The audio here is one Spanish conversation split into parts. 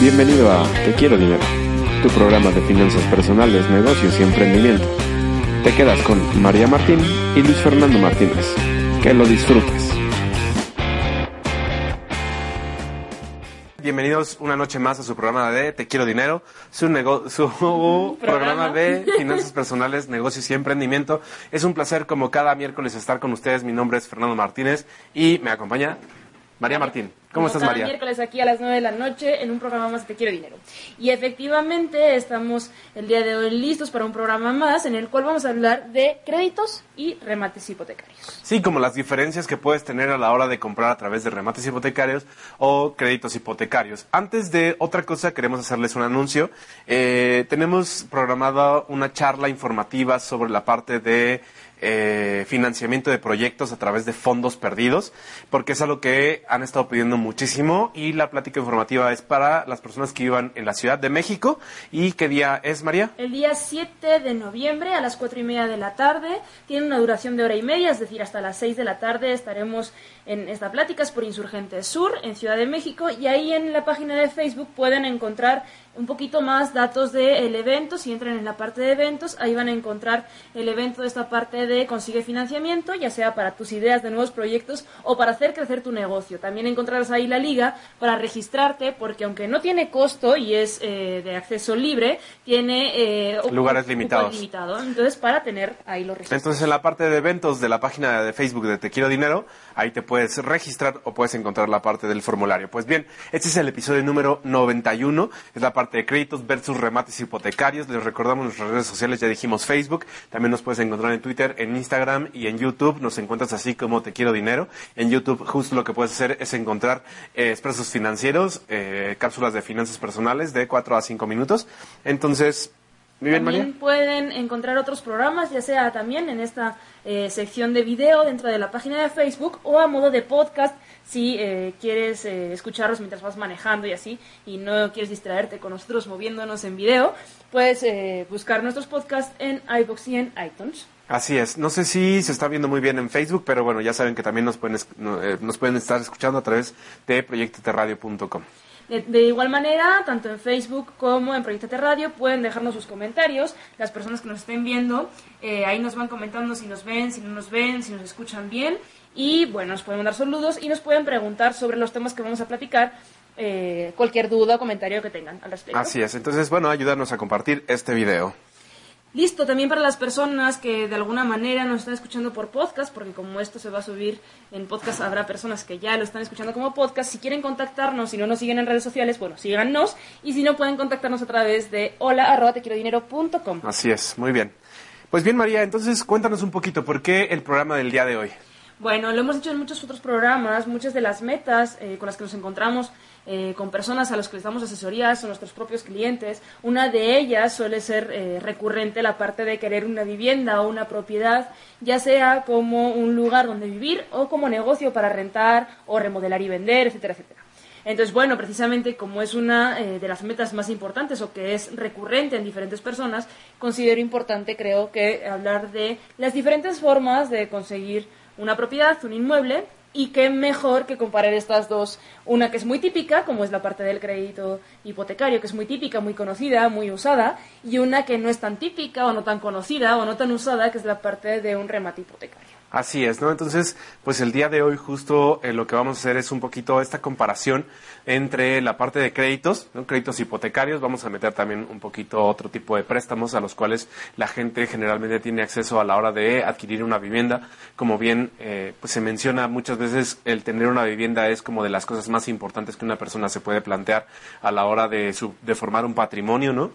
Bienvenido a Te Quiero Dinero, tu programa de finanzas personales, negocios y emprendimiento. Te quedas con María Martín y Luis Fernando Martínez. Que lo disfrutes. Bienvenidos una noche más a su programa de Te Quiero Dinero, su, nego- su programa de finanzas personales, negocios y emprendimiento. Es un placer como cada miércoles estar con ustedes. Mi nombre es Fernando Martínez y me acompaña María Martín. ¿Cómo estás, cada María? miércoles aquí a las 9 de la noche en un programa más Te Quiero Dinero. Y efectivamente estamos el día de hoy listos para un programa más en el cual vamos a hablar de créditos y remates hipotecarios. Sí, como las diferencias que puedes tener a la hora de comprar a través de remates hipotecarios o créditos hipotecarios. Antes de otra cosa, queremos hacerles un anuncio. Eh, tenemos programada una charla informativa sobre la parte de eh, financiamiento de proyectos a través de fondos perdidos, porque es algo que han estado pidiendo muchísimo y la plática informativa es para las personas que vivan en la Ciudad de México. ¿Y qué día es, María? El día 7 de noviembre a las 4 y media de la tarde tiene una duración de hora y media, es decir, hasta las 6 de la tarde estaremos en esta plática, es por Insurgente Sur, en Ciudad de México, y ahí en la página de Facebook pueden encontrar un poquito más datos del evento, si entran en la parte de eventos, ahí van a encontrar el evento de esta parte de consigue financiamiento, ya sea para tus ideas de nuevos proyectos o para hacer crecer tu negocio. También encontrarás ahí la liga para registrarte, porque aunque no tiene costo y es eh, de acceso libre, tiene eh, Lugares limitados. limitado. Entonces, para tener ahí los registros. Entonces, en la parte de eventos de la página de Facebook de Te Quiero Dinero, ahí te puedes registrar o puedes encontrar la parte del formulario. Pues bien, este es el episodio número 91, es la parte de créditos versus remates hipotecarios. Les recordamos nuestras redes sociales, ya dijimos Facebook, también nos puedes encontrar en Twitter, en Instagram y en YouTube. Nos encuentras así como Te Quiero Dinero. En YouTube, justo lo que puedes hacer es encontrar eh, expresos financieros, eh, cápsulas de finanzas personales de 4 a 5 minutos. Entonces, muy bien, También pueden encontrar otros programas, ya sea también en esta eh, sección de video dentro de la página de Facebook o a modo de podcast si eh, quieres eh, escucharlos mientras vas manejando y así y no quieres distraerte con nosotros moviéndonos en video, puedes eh, buscar nuestros podcasts en iBox y en iTunes. Así es. No sé si se está viendo muy bien en Facebook, pero bueno, ya saben que también nos pueden, eh, nos pueden estar escuchando a través de proyectoterradio.com. De, de igual manera, tanto en Facebook como en Proyectate Radio pueden dejarnos sus comentarios. Las personas que nos estén viendo, eh, ahí nos van comentando si nos ven, si no nos ven, si nos escuchan bien. Y bueno, nos pueden mandar saludos y nos pueden preguntar sobre los temas que vamos a platicar, eh, cualquier duda o comentario que tengan al respecto. Así es. Entonces, bueno, ayúdanos a compartir este video. Listo, también para las personas que de alguna manera nos están escuchando por podcast, porque como esto se va a subir en podcast, habrá personas que ya lo están escuchando como podcast. Si quieren contactarnos, si no nos siguen en redes sociales, bueno, síganos. Y si no, pueden contactarnos a través de hola arroba tequierodinero.com. Así es. Muy bien. Pues bien, María, entonces cuéntanos un poquito por qué el programa del día de hoy. Bueno, lo hemos dicho en muchos otros programas, muchas de las metas eh, con las que nos encontramos eh, con personas a las que les damos asesorías son nuestros propios clientes. Una de ellas suele ser eh, recurrente la parte de querer una vivienda o una propiedad, ya sea como un lugar donde vivir o como negocio para rentar o remodelar y vender, etcétera, etcétera. Entonces, bueno, precisamente como es una eh, de las metas más importantes o que es recurrente en diferentes personas, considero importante, creo que, hablar de las diferentes formas de conseguir una propiedad, un inmueble, y qué mejor que comparar estas dos. Una que es muy típica, como es la parte del crédito hipotecario, que es muy típica, muy conocida, muy usada, y una que no es tan típica o no tan conocida o no tan usada, que es la parte de un remate hipotecario. Así es, ¿no? Entonces, pues el día de hoy justo eh, lo que vamos a hacer es un poquito esta comparación entre la parte de créditos, ¿no? créditos hipotecarios, vamos a meter también un poquito otro tipo de préstamos a los cuales la gente generalmente tiene acceso a la hora de adquirir una vivienda. Como bien eh, pues se menciona muchas veces, el tener una vivienda es como de las cosas más importantes que una persona se puede plantear a la hora de, su, de formar un patrimonio, ¿no?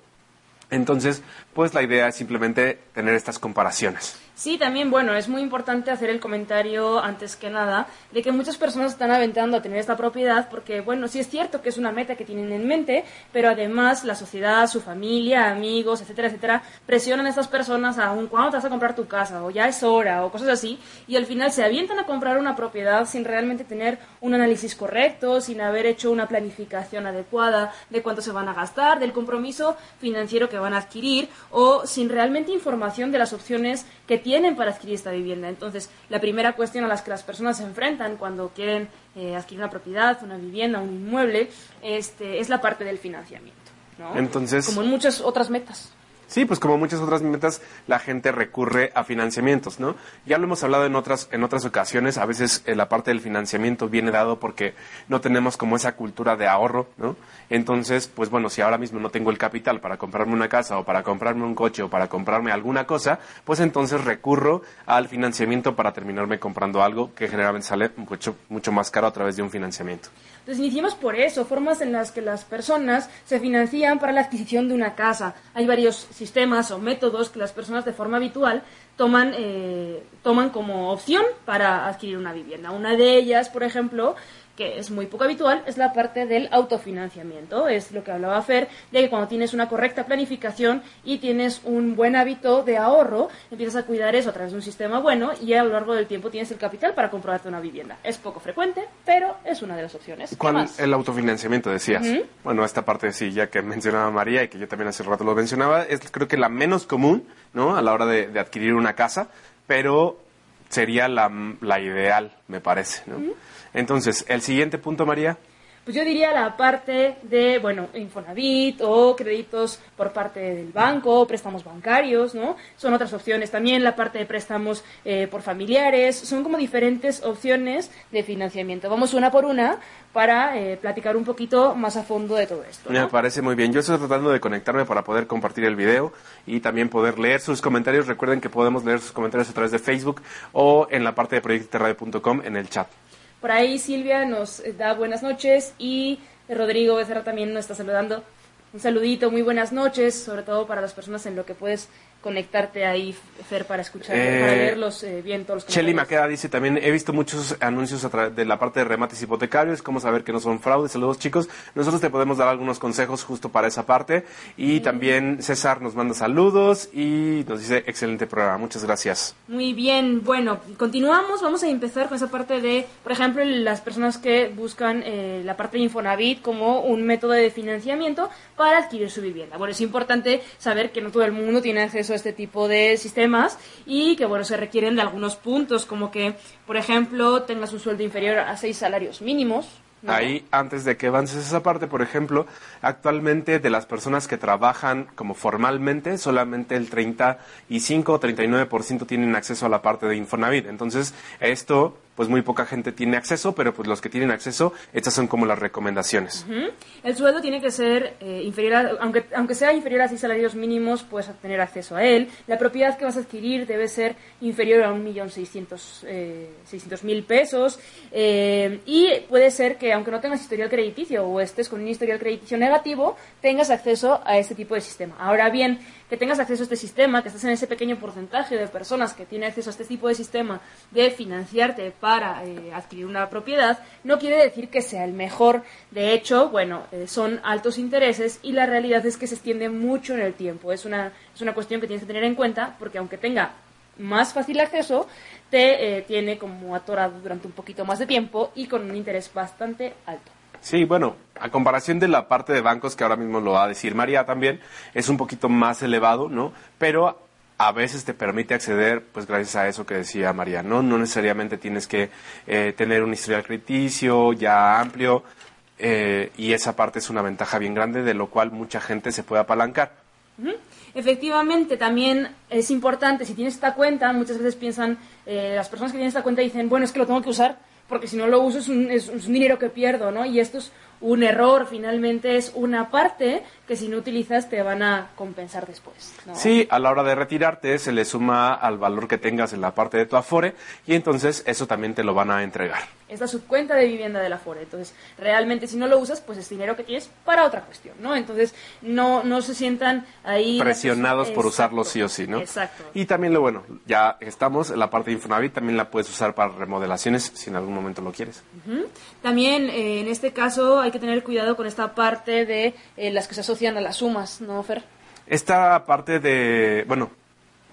Entonces, pues la idea es simplemente tener estas comparaciones. Sí, también, bueno, es muy importante hacer el comentario antes que nada de que muchas personas están aventando a tener esta propiedad porque, bueno, sí es cierto que es una meta que tienen en mente, pero además la sociedad, su familia, amigos, etcétera, etcétera, presionan a estas personas aún cuándo te vas a comprar tu casa o ya es hora o cosas así y al final se avientan a comprar una propiedad sin realmente tener un análisis correcto, sin haber hecho una planificación adecuada de cuánto se van a gastar, del compromiso financiero que van a adquirir o sin realmente información de las opciones que tienen para adquirir esta vivienda. Entonces, la primera cuestión a la que las personas se enfrentan cuando quieren eh, adquirir una propiedad, una vivienda, un inmueble, este, es la parte del financiamiento. ¿no? Entonces- Como en muchas otras metas. Sí, pues como muchas otras metas, la gente recurre a financiamientos, ¿no? Ya lo hemos hablado en otras, en otras ocasiones, a veces eh, la parte del financiamiento viene dado porque no tenemos como esa cultura de ahorro, ¿no? Entonces, pues bueno, si ahora mismo no tengo el capital para comprarme una casa o para comprarme un coche o para comprarme alguna cosa, pues entonces recurro al financiamiento para terminarme comprando algo que generalmente sale mucho, mucho más caro a través de un financiamiento. Entonces iniciamos por eso, formas en las que las personas se financian para la adquisición de una casa. Hay varios sistemas o métodos que las personas de forma habitual toman, eh, toman como opción para adquirir una vivienda. Una de ellas, por ejemplo, que es muy poco habitual, es la parte del autofinanciamiento. Es lo que hablaba Fer, de que cuando tienes una correcta planificación y tienes un buen hábito de ahorro, empiezas a cuidar eso a través de un sistema bueno y a lo largo del tiempo tienes el capital para comprarte una vivienda. Es poco frecuente, pero es una de las opciones. ¿Qué ¿Cuál más? el autofinanciamiento decías? Bueno, esta parte sí, ya que mencionaba María y que yo también hace rato lo mencionaba, es creo que la menos común, ¿no? A la hora de, de adquirir una casa, pero sería la, la ideal, me parece, ¿no? Entonces, el siguiente punto, María. Pues yo diría la parte de, bueno, Infonavit o créditos por parte del banco, préstamos bancarios, ¿no? Son otras opciones. También la parte de préstamos eh, por familiares. Son como diferentes opciones de financiamiento. Vamos una por una para eh, platicar un poquito más a fondo de todo esto. ¿no? Me parece muy bien. Yo estoy tratando de conectarme para poder compartir el video y también poder leer sus comentarios. Recuerden que podemos leer sus comentarios a través de Facebook o en la parte de proyectoradio.com en el chat. Por ahí Silvia nos eh, da buenas noches y Rodrigo Becerra también nos está saludando. Un saludito, muy buenas noches, sobre todo para las personas en lo que puedes conectarte ahí, Fer, para escuchar, Eh, para leerlos eh, bien todos los Shelly. Maqueda dice también, he visto muchos anuncios a de la parte de remates hipotecarios, cómo saber que no son fraudes. Saludos chicos. Nosotros te podemos dar algunos consejos justo para esa parte. Y también César nos manda saludos y nos dice, excelente programa. Muchas gracias. Muy bien, bueno, continuamos. Vamos a empezar con esa parte de, por ejemplo, las personas que buscan eh, la parte de Infonavit como un método de financiamiento para adquirir su vivienda. Bueno, es importante saber que no todo el mundo tiene acceso este tipo de sistemas y que, bueno, se requieren de algunos puntos, como que, por ejemplo, tengas un sueldo inferior a seis salarios mínimos. Ahí, antes de que avances esa parte, por ejemplo, actualmente de las personas que trabajan como formalmente, solamente el 35 o 39% tienen acceso a la parte de Infonavit. Entonces, esto, pues muy poca gente tiene acceso, pero pues los que tienen acceso, estas son como las recomendaciones. El sueldo tiene que ser eh, inferior, a- aunque, aunque sea inferior a seis salarios mínimos, puedes tener acceso a él. La propiedad que vas a adquirir debe ser inferior a un millón seiscientos eh, seiscientos mil pesos. eh, y puede ser que, aunque no tengas historial crediticio o estés con un historial crediticio negativo, tengas acceso a este tipo de sistema. Ahora bien, que tengas acceso a este sistema, que estés en ese pequeño porcentaje de personas que tienen acceso a este tipo de sistema de financiarte para eh, adquirir una propiedad, no quiere decir que sea el mejor. De hecho, bueno, eh, son altos intereses y la realidad es que se extiende mucho en el tiempo. Es una, es una cuestión que tienes que tener en cuenta porque aunque tenga más fácil acceso, te eh, tiene como atorado durante un poquito más de tiempo y con un interés bastante alto. Sí, bueno, a comparación de la parte de bancos, que ahora mismo lo va a decir María también, es un poquito más elevado, ¿no? Pero a veces te permite acceder, pues gracias a eso que decía María, ¿no? No necesariamente tienes que eh, tener un historial crediticio ya amplio, eh, y esa parte es una ventaja bien grande, de lo cual mucha gente se puede apalancar. Efectivamente, también es importante, si tienes esta cuenta, muchas veces piensan, eh, las personas que tienen esta cuenta dicen, bueno, es que lo tengo que usar porque si no lo uso es un, es un dinero que pierdo, ¿no? Y esto es un error, finalmente es una parte que si no utilizas te van a compensar después. ¿no? Sí, a la hora de retirarte se le suma al valor que tengas en la parte de tu Afore y entonces eso también te lo van a entregar. Es la subcuenta de vivienda del Afore. Entonces, realmente si no lo usas, pues es dinero que tienes para otra cuestión, ¿no? Entonces, no, no se sientan ahí... Presionados por Exacto. usarlo sí o sí, ¿no? Exacto. Y también lo bueno, ya estamos, en la parte de Infonavit también la puedes usar para remodelaciones si en algún momento lo quieres. Ujú. También eh, en este caso hay que tener cuidado con esta parte de eh, las que se asocian a las sumas, ¿no, Fer? Esta parte de, bueno,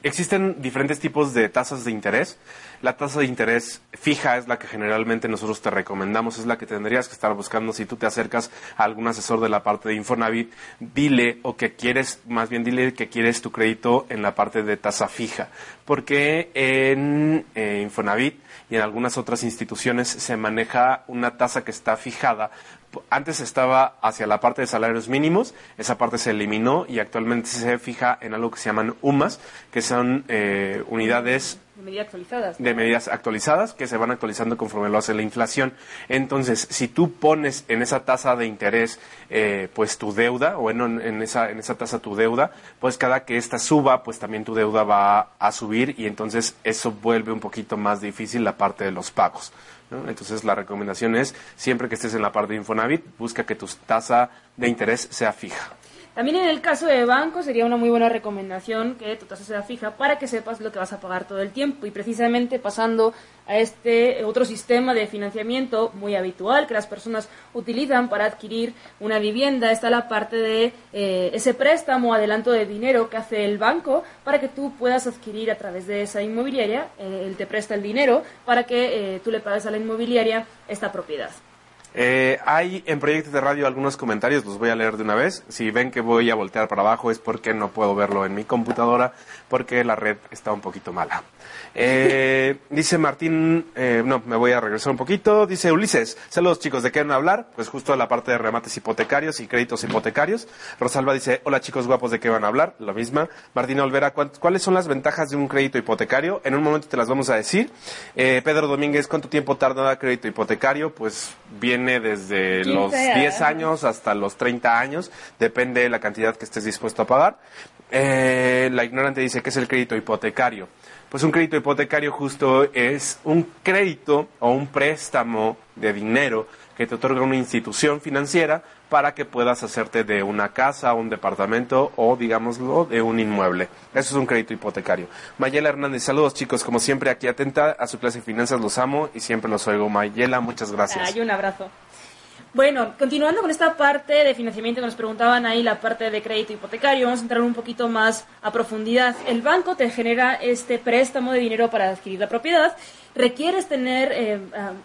existen diferentes tipos de tasas de interés. La tasa de interés fija es la que generalmente nosotros te recomendamos, es la que tendrías que estar buscando si tú te acercas a algún asesor de la parte de Infonavit, dile o que quieres, más bien dile que quieres tu crédito en la parte de tasa fija, porque en eh, Infonavit y en algunas otras instituciones se maneja una tasa que está fijada antes estaba hacia la parte de salarios mínimos, esa parte se eliminó y actualmente se fija en algo que se llaman UMAS, que son eh, unidades De medida actualizadas. ¿no? de medidas actualizadas que se van actualizando conforme lo hace la inflación. Entonces, si tú pones en esa tasa de interés eh, pues tu deuda, o en, en, esa, en esa tasa tu deuda, pues cada que esta suba, pues también tu deuda va a subir y entonces eso vuelve un poquito más difícil la parte de los pagos. ¿no? Entonces, la recomendación es, siempre que estés en la parte de Infonavit, busca que tu tasa de interés sea fija. También en el caso de banco sería una muy buena recomendación que tu tasa sea fija para que sepas lo que vas a pagar todo el tiempo. Y precisamente pasando a este otro sistema de financiamiento muy habitual que las personas utilizan para adquirir una vivienda está la parte de eh, ese préstamo adelanto de dinero que hace el banco para que tú puedas adquirir a través de esa inmobiliaria eh, él te presta el dinero para que eh, tú le pagues a la inmobiliaria esta propiedad Eh, hay en proyectos de radio algunos comentarios, los voy a leer de una vez. Si ven que voy a voltear para abajo es porque no puedo verlo en mi computadora, porque la red está un poquito mala. Eh, dice Martín, eh, no, me voy a regresar un poquito. Dice Ulises, saludos chicos, ¿de qué van a hablar? Pues justo la parte de remates hipotecarios y créditos hipotecarios. Rosalba dice, hola chicos guapos, ¿de qué van a hablar? Lo misma. Martina Olvera, ¿cuán- ¿cuáles son las ventajas de un crédito hipotecario? En un momento te las vamos a decir. Eh, Pedro Domínguez, ¿cuánto tiempo tarda crédito hipotecario? Pues viene desde 15 los 10 años. años hasta los 30 años, depende de la cantidad que estés dispuesto a pagar. Eh, la ignorante dice, ¿qué es el crédito hipotecario? Pues un crédito hipotecario justo es un crédito o un préstamo de dinero que te otorga una institución financiera para que puedas hacerte de una casa, un departamento o, digámoslo, de un inmueble. Eso es un crédito hipotecario. Mayela Hernández, saludos chicos, como siempre aquí atenta a su clase de finanzas, los amo y siempre los oigo. Mayela, muchas gracias. Ay, un abrazo. Bueno, continuando con esta parte de financiamiento que nos preguntaban ahí, la parte de crédito hipotecario, vamos a entrar un poquito más a profundidad. El banco te genera este préstamo de dinero para adquirir la propiedad. Requieres tener eh,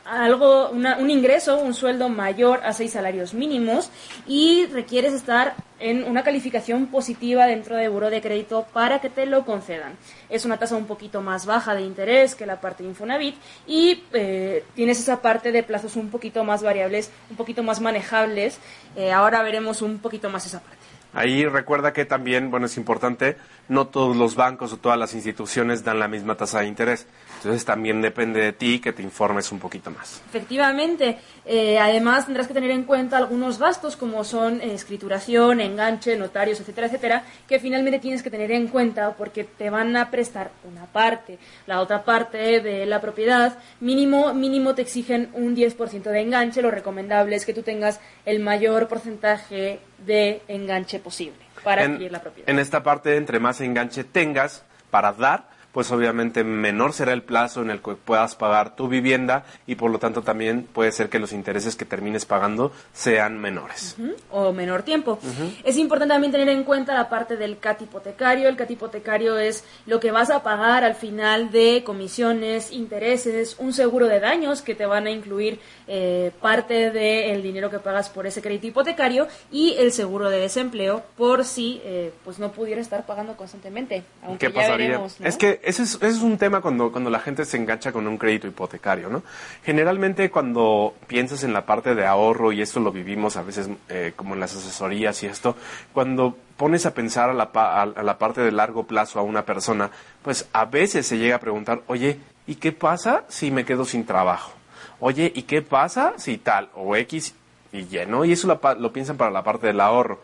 a- algo, una- un ingreso, un sueldo mayor a seis salarios mínimos y requieres estar en una calificación positiva dentro de Buró de Crédito para que te lo concedan. Es una tasa un poquito más baja de interés que la parte de Infonavit y eh, tienes esa parte de plazos un poquito más variables, un poquito más manejables. Eh, ahora veremos un poquito más esa parte. Ahí recuerda que también, bueno, es importante, no todos los bancos o todas las instituciones dan la misma tasa de interés. Entonces también depende de ti que te informes un poquito más. Efectivamente, eh, además tendrás que tener en cuenta algunos gastos como son eh, escrituración, enganche, notarios, etcétera, etcétera, que finalmente tienes que tener en cuenta porque te van a prestar una parte, la otra parte de la propiedad, mínimo, mínimo te exigen un 10% de enganche, lo recomendable es que tú tengas el mayor porcentaje de enganche posible para en, adquirir la propiedad. en esta parte, entre más enganche tengas para dar, pues obviamente menor será el plazo en el que puedas pagar tu vivienda y por lo tanto también puede ser que los intereses que termines pagando sean menores. O menor tiempo. Es importante también tener en cuenta la parte del CAT hipotecario. El CAT hipotecario es lo que vas a pagar al final de comisiones, intereses, un seguro de daños que te van a incluir eh, parte del dinero que pagas por ese crédito hipotecario y el seguro de desempleo por si eh, pues no pudiera estar pagando constantemente. Aunque ¿Qué ya pasaría? veremos, ¿no? Es que ese es, es un tema cuando, cuando la gente se engancha con un crédito hipotecario, ¿no? Generalmente cuando piensas en la parte de ahorro, y esto lo vivimos a veces eh, como en las asesorías y esto, cuando pones a pensar a la, a, la parte de largo plazo a una persona, pues a veces se llega a preguntar, oye, ¿y qué pasa si me quedo sin trabajo? Oye, ¿y qué pasa si tal o X y Y, ¿no? Y eso lo piensan para la parte del ahorro.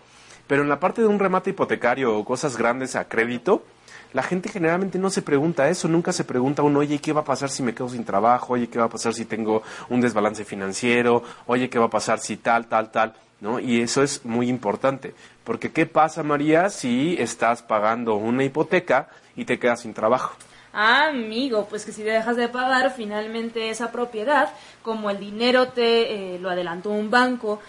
Pero en la parte de un remate hipotecario o cosas grandes a crédito, la gente generalmente no se pregunta eso, nunca se pregunta uno, oye, ¿qué va a pasar si me quedo sin trabajo? Oye, ¿qué va a pasar si tengo un desbalance financiero? Oye, ¿qué va a pasar si tal, tal, tal? ¿No? Y eso es muy importante, porque ¿qué pasa, María, si estás pagando una hipoteca y te quedas sin trabajo? Amigo, pues que si dejas de pagar finalmente esa propiedad, como el dinero te eh, lo adelantó un banco,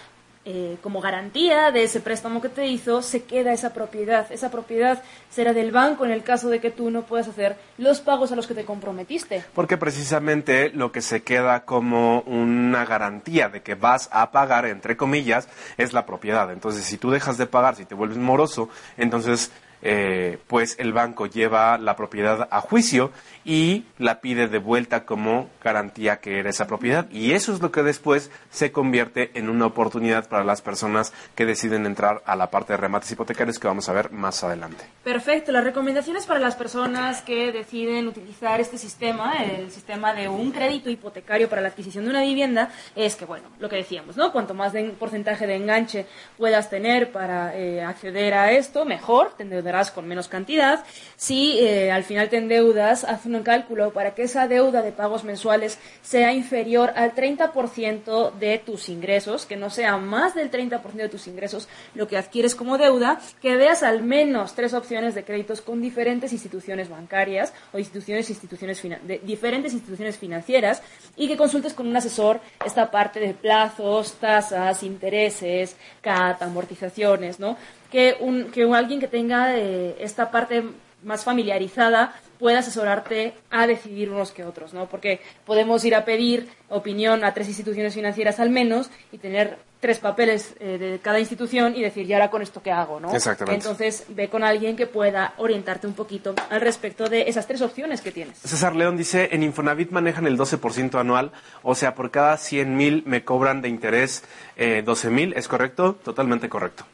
eh, como garantía de ese préstamo que te hizo, se queda esa propiedad. Esa propiedad será del banco en el caso de que tú no puedas hacer los pagos a los que te comprometiste. Porque precisamente lo que se queda como una garantía de que vas a pagar, entre comillas, es la propiedad. Entonces, si tú dejas de pagar, si te vuelves moroso, entonces eh, pues el banco lleva la propiedad a juicio y la pide de vuelta como garantía que era esa propiedad. Y eso es lo que después se convierte en una oportunidad para las personas que deciden entrar a la parte de remates hipotecarios que vamos a ver más adelante. Perfecto. Las recomendaciones para las personas que deciden utilizar este sistema, el sistema de un crédito hipotecario para la adquisición de una vivienda, es que, bueno, lo que decíamos, ¿no? Cuanto más de porcentaje de enganche puedas tener para eh, acceder a esto, mejor, te con menos cantidad. Si eh, al final te endeudas, haz un cálculo para que esa deuda de pagos mensuales sea inferior al 30% de tus ingresos, que no sea más del 30% de tus ingresos lo que adquieres como deuda, que veas al menos tres opciones de créditos con diferentes instituciones bancarias o instituciones, instituciones de diferentes instituciones financieras y que consultes con un asesor esta parte de plazos, tasas, intereses, CAT, amortizaciones, ¿no? Que, un, que alguien que tenga eh, esta parte más familiarizada pueda asesorarte a decidir unos que otros, ¿no? Porque podemos ir a pedir opinión a tres instituciones financieras al menos y tener tres papeles eh, de cada institución y decir, ¿y ahora con esto qué hago? ¿no? Exactamente. Entonces, ve con alguien que pueda orientarte un poquito al respecto de esas tres opciones que tienes. César León dice, en Infonavit manejan el 12% anual, o sea, por cada 100 mil me cobran de interés eh, 12 mil, ¿es correcto? Totalmente correcto.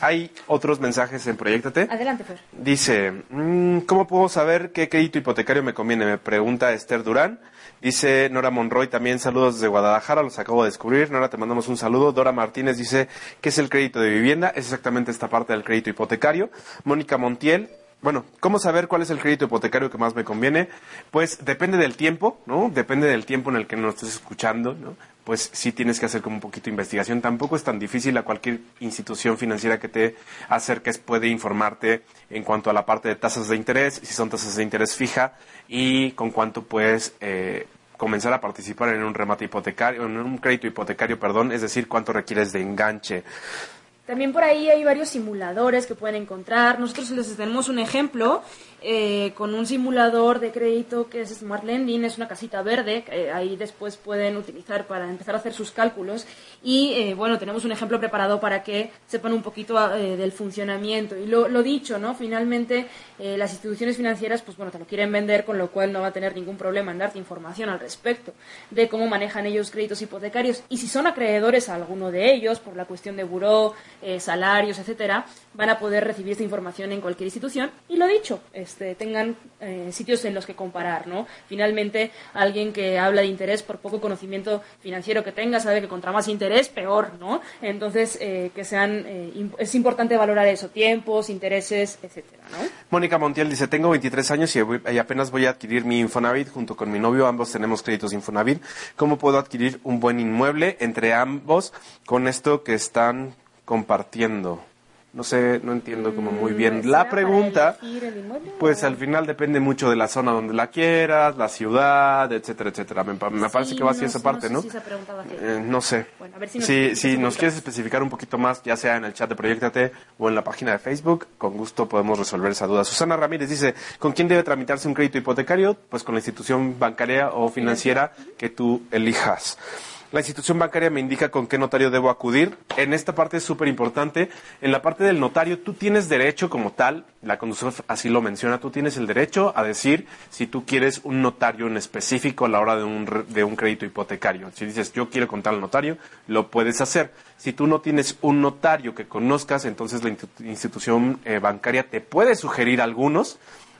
Hay otros mensajes en Proyectate. Adelante, Fer. Dice, mm, ¿cómo puedo saber qué crédito hipotecario me conviene? Me pregunta Esther Durán. Dice Nora Monroy también, saludos desde Guadalajara, los acabo de descubrir. Nora, te mandamos un saludo. Dora Martínez dice, ¿qué es el crédito de vivienda? Es exactamente esta parte del crédito hipotecario. Mónica Montiel, bueno, ¿cómo saber cuál es el crédito hipotecario que más me conviene? Pues depende del tiempo, ¿no? Depende del tiempo en el que nos estés escuchando, ¿no? pues sí tienes que hacer como un poquito de investigación. Tampoco es tan difícil a cualquier institución financiera que te acerques puede informarte en cuanto a la parte de tasas de interés, si son tasas de interés fija y con cuánto puedes eh, comenzar a participar en un remate hipotecario, en un crédito hipotecario, perdón, es decir, cuánto requieres de enganche. También por ahí hay varios simuladores que pueden encontrar. Nosotros les tenemos un ejemplo eh, con un simulador de crédito que es Smart Lending, es una casita verde, que ahí después pueden utilizar para empezar a hacer sus cálculos. Y eh, bueno, tenemos un ejemplo preparado para que sepan un poquito eh, del funcionamiento. Y lo, lo dicho, ¿no? Finalmente, las instituciones financieras, pues bueno, te lo quieren vender, con lo cual no va a tener ningún problema en darte información al respecto de cómo manejan ellos créditos hipotecarios. Y si son acreedores a alguno de ellos, por la cuestión de buró, salarios, etcétera, van a poder recibir esta información en cualquier institución. Y lo dicho, este, tengan eh, sitios en los que comparar, ¿no? Finalmente, alguien que habla de interés, por poco conocimiento financiero que tenga, sabe que contra más interés, peor, ¿no? Entonces, eh, que sean, eh, es importante valorar eso, tiempos, intereses, etcétera, ¿no? Mónica Montiel dice, tengo 23 años y, y apenas voy a adquirir mi Infonavit junto con mi novio, ambos tenemos créditos Infonavit. ¿Cómo puedo adquirir un buen inmueble entre ambos con esto que están compartiendo? No sé, no entiendo como muy bien Mm, la ¿será pregunta. Pues al final depende mucho de la zona donde la quieras, la ciudad, etcétera, etcétera. Me, me parece Sí, que va así no- esa no parte, sé ¿no? si esa. Eh, no sé. Bueno, a ver si nos explicas si nos quieres especificar un poquito más, ya sea en el chat de Proyectate o en la página de Facebook, con gusto podemos resolver esa duda. Susana Ramírez dice, ¿con quién debe tramitarse un crédito hipotecario? Pues con la institución bancaria o financiera que tú elijas. La institución bancaria me indica con qué notario debo acudir. En esta parte es súper importante. En la parte del notario, tú tienes derecho como tal, la conducción así lo menciona, tú tienes el derecho a decir si tú quieres un notario en específico a la hora de un, de un crédito hipotecario. Si dices, yo quiero contar al notario, lo puedes hacer. Si tú no tienes un notario que conozcas, entonces la institu- institución eh, bancaria te puede sugerir algunos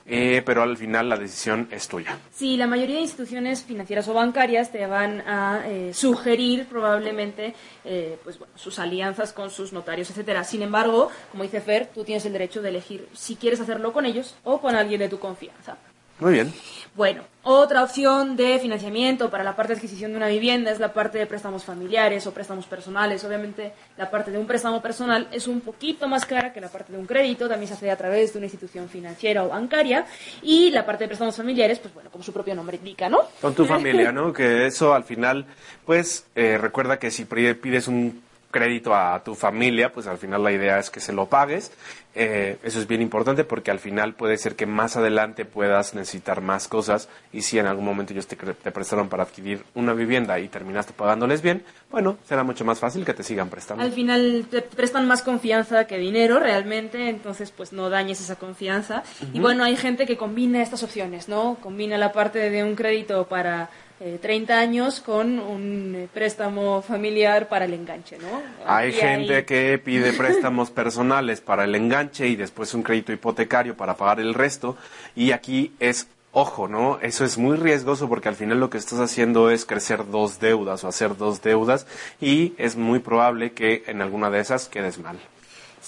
eh, pero al final la decisión es tuya. Sí, la mayoría de instituciones financieras o bancarias te van a eh, sugerir probablemente eh, pues, bueno, sus alianzas con sus notarios, etcétera. Sin embargo, como dice Fer, tú tienes el derecho de elegir si quieres hacerlo con ellos o con alguien de tu confianza. Muy bien. Bueno, otra opción de financiamiento para la parte de adquisición de una vivienda es la parte de préstamos familiares o préstamos personales. Obviamente, la parte de un préstamo personal es un poquito más cara que la parte de un crédito, también se hace a través de una institución financiera o bancaria. Y la parte de préstamos familiares, pues bueno, como su propio nombre indica, ¿no? Con tu familia, ¿no? Que eso al final, pues eh, recuerda que si pides un crédito a tu familia, pues al final la idea es que se lo pagues. Eh, eso es bien importante porque al final puede ser que más adelante puedas necesitar más cosas y si en algún momento ellos te, te, prestaron para adquirir una vivienda y terminaste pagándoles bien, bueno, será mucho más fácil que te sigan prestando. Al final te prestan más confianza que dinero realmente, entonces pues no dañes esa confianza. Y bueno, hay gente que combina estas opciones, ¿no? Combina la parte de un crédito para 30 eh, años con un eh, préstamo familiar para el enganche, ¿no? Hay gente que pide préstamos personales para el enganche y después un crédito hipotecario para pagar el resto y aquí es ojo, ¿no? Eso es muy riesgoso porque al final lo que estás haciendo es crecer dos deudas o hacer dos deudas y es muy probable que en alguna de esas quedes mal.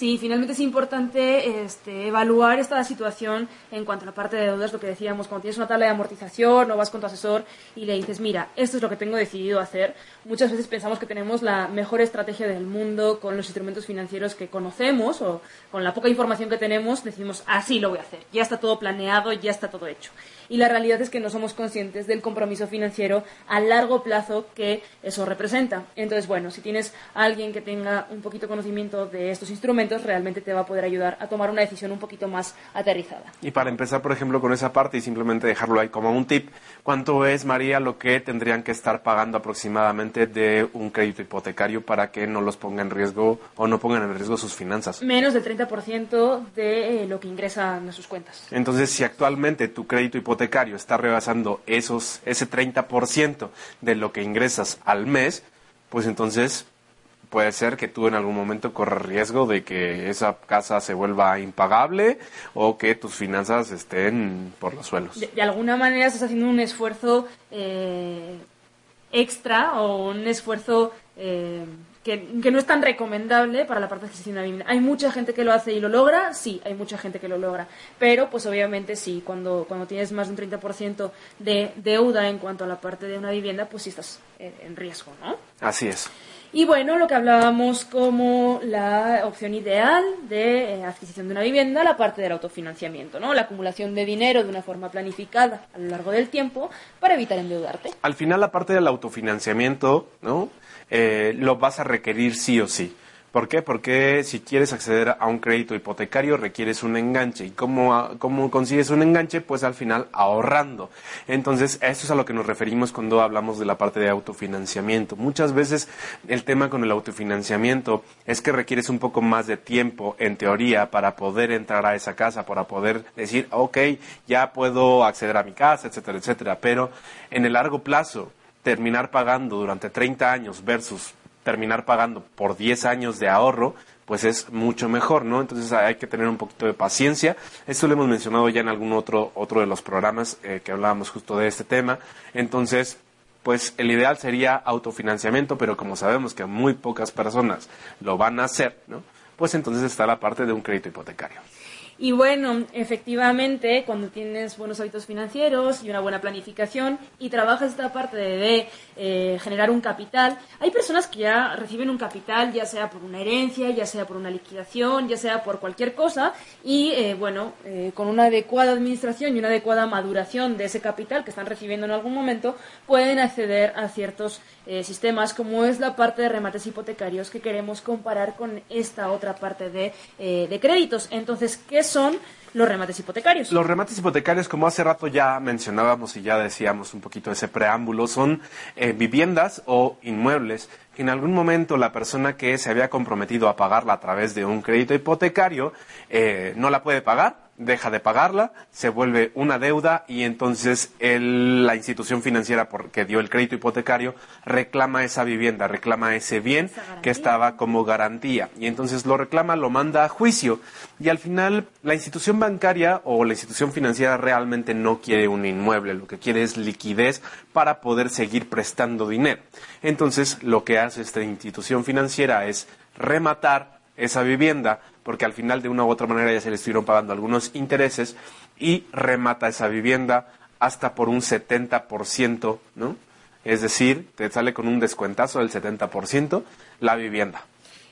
Sí, finalmente es importante este, evaluar esta situación en cuanto a la parte de deudas, lo que decíamos, cuando tienes una tabla de amortización o vas con tu asesor y le dices, mira, esto es lo que tengo decidido hacer. Muchas veces pensamos que tenemos la mejor estrategia del mundo con los instrumentos financieros que conocemos o con la poca información que tenemos, decimos, así lo voy a hacer, ya está todo planeado, ya está todo hecho y la realidad es que no somos conscientes del compromiso financiero a largo plazo que eso representa. Entonces, bueno, si tienes a alguien que tenga un poquito conocimiento de estos instrumentos, realmente te va a poder ayudar a tomar una decisión un poquito más aterrizada. Y para empezar, por ejemplo, con esa parte y simplemente dejarlo ahí como un tip, ¿cuánto es, María, lo que tendrían que estar pagando aproximadamente de un crédito hipotecario para que no los ponga en riesgo o no pongan en riesgo sus finanzas? Menos del 30% de eh, lo que ingresan a sus cuentas. Entonces, si actualmente tu crédito hipotecario está rebasando esos, ese 30% de lo que ingresas al mes, pues entonces puede ser que tú en algún momento corras riesgo de que esa casa se vuelva impagable o que tus finanzas estén por los suelos. De, alguna manera estás haciendo un esfuerzo eh, extra o un esfuerzo eh, que, no es tan recomendable para la parte de de la vivienda. Hay mucha gente que lo hace y lo logra, sí, hay mucha gente que lo logra, pero pues obviamente sí, cuando, cuando tienes más de un 30% de deuda en cuanto a la parte de una vivienda, pues sí estás en, riesgo, ¿no? Así es. Y bueno, lo que hablábamos como la opción ideal de eh, adquisición de una vivienda, la parte del autofinanciamiento, ¿no? La acumulación de dinero de una forma planificada a lo largo del tiempo para evitar endeudarte. Al final, la parte del autofinanciamiento, ¿no? Eh, lo vas a requerir sí o sí. ¿Por qué? Porque si quieres acceder a un crédito hipotecario requieres un enganche. ¿Y cómo, cómo, consigues un enganche? Pues al final ahorrando. Entonces, esto es a lo que nos referimos cuando hablamos de la parte de autofinanciamiento. Muchas veces el tema con el autofinanciamiento es que requieres un poco más de tiempo, en teoría, para poder entrar a esa casa, para poder decir, ok, ya puedo acceder a mi casa, etcétera, etcétera. Pero en el largo plazo, terminar pagando durante 30 años versus terminar pagando por 10 años de ahorro, pues es mucho mejor, ¿no? Entonces hay que tener un poquito de paciencia. Esto lo hemos mencionado ya en algún otro, otro de los programas eh, que hablábamos justo de este tema. Entonces, pues el ideal sería autofinanciamiento, pero como sabemos que muy pocas personas lo van a hacer, ¿no? Pues entonces está la parte de un crédito hipotecario. Y bueno, efectivamente, cuando tienes buenos hábitos financieros y una buena planificación y trabajas esta parte de, eh, generar un capital, hay personas que ya reciben un capital, ya sea por una herencia, ya sea por una liquidación, ya sea por cualquier cosa, y eh, bueno, eh, con una adecuada administración y una adecuada maduración de ese capital que están recibiendo en algún momento, pueden acceder a ciertos sistemas como es la parte de remates hipotecarios que queremos comparar con esta otra parte de, de créditos. Entonces, ¿qué son los remates hipotecarios. Los remates hipotecarios, como hace rato ya mencionábamos y ya decíamos un poquito ese preámbulo, son eh, viviendas o inmuebles que en algún momento la persona que se había comprometido a pagarla a través de un crédito hipotecario eh, no la puede pagar deja de pagarla, se vuelve una deuda y entonces el- la institución financiera porque dio el crédito hipotecario reclama esa vivienda, reclama ese bien que estaba como garantía. Y entonces lo reclama, lo manda a juicio. Y al final la institución bancaria o la institución financiera realmente no quiere un inmueble, lo que quiere es liquidez para poder seguir prestando dinero. Entonces lo que hace esta institución financiera es rematar esa vivienda, porque al final de una u otra manera ya se le estuvieron pagando algunos intereses y remata esa vivienda hasta por un 70%, ¿no? Es decir, te sale con un descuentazo del 70% la vivienda.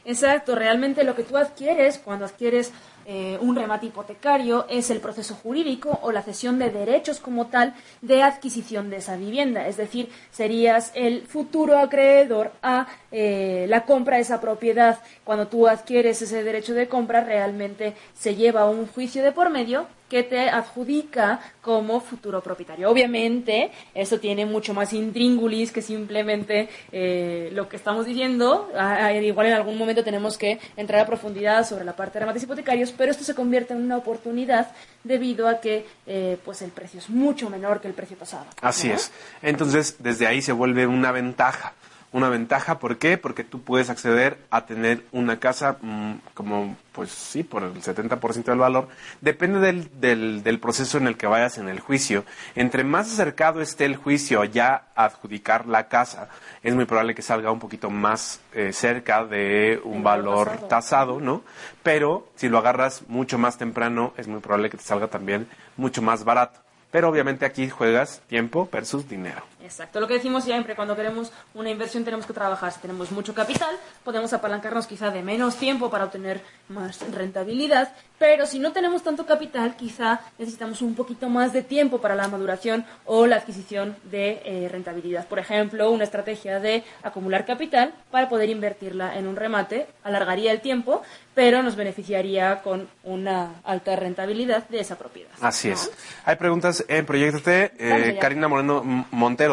Exacto, realmente lo que tú adquieres cuando adquieres eh, un remate hipotecario es el proceso jurídico o la cesión de derechos como tal de adquisición de esa vivienda. Es decir, serías el futuro acreedor a eh, la compra de esa propiedad. Cuando tú adquieres ese derecho de compra, realmente se lleva un juicio de por medio que te adjudica como futuro propietario. Obviamente, eso tiene mucho más intríngulis que simplemente eh, lo que estamos diciendo. Ah, ah, igual en algún momento tenemos que entrar a profundidad sobre la parte de remates hipotecarios, pero esto se convierte en una oportunidad debido a que eh, pues el precio es mucho menor que el precio pasado. Así ¿no? es. Entonces, desde ahí se vuelve una ventaja. Una ventaja, ¿por qué? Porque tú puedes acceder a tener una casa mm, como, pues sí, por el 70% del valor. Depende del, del, del proceso en el que vayas en el juicio. Entre más acercado esté el juicio ya a adjudicar la casa, es muy probable que salga un poquito más eh, cerca de un valor tasado. tasado, ¿no? Pero si lo agarras mucho más temprano, es muy probable que te salga también mucho más barato. Pero obviamente aquí juegas tiempo versus dinero. Exacto, lo que decimos siempre, cuando queremos una inversión tenemos que trabajar. Si tenemos mucho capital, podemos apalancarnos quizá de menos tiempo para obtener más rentabilidad, pero si no tenemos tanto capital, quizá necesitamos un poquito más de tiempo para la maduración o la adquisición de eh, rentabilidad. Por ejemplo, una estrategia de acumular capital para poder invertirla en un remate alargaría el tiempo, pero nos beneficiaría con una alta rentabilidad de esa propiedad. Así ¿no? es. Hay preguntas en Proyectate. Eh, Vamos allá. Karina Moreno M-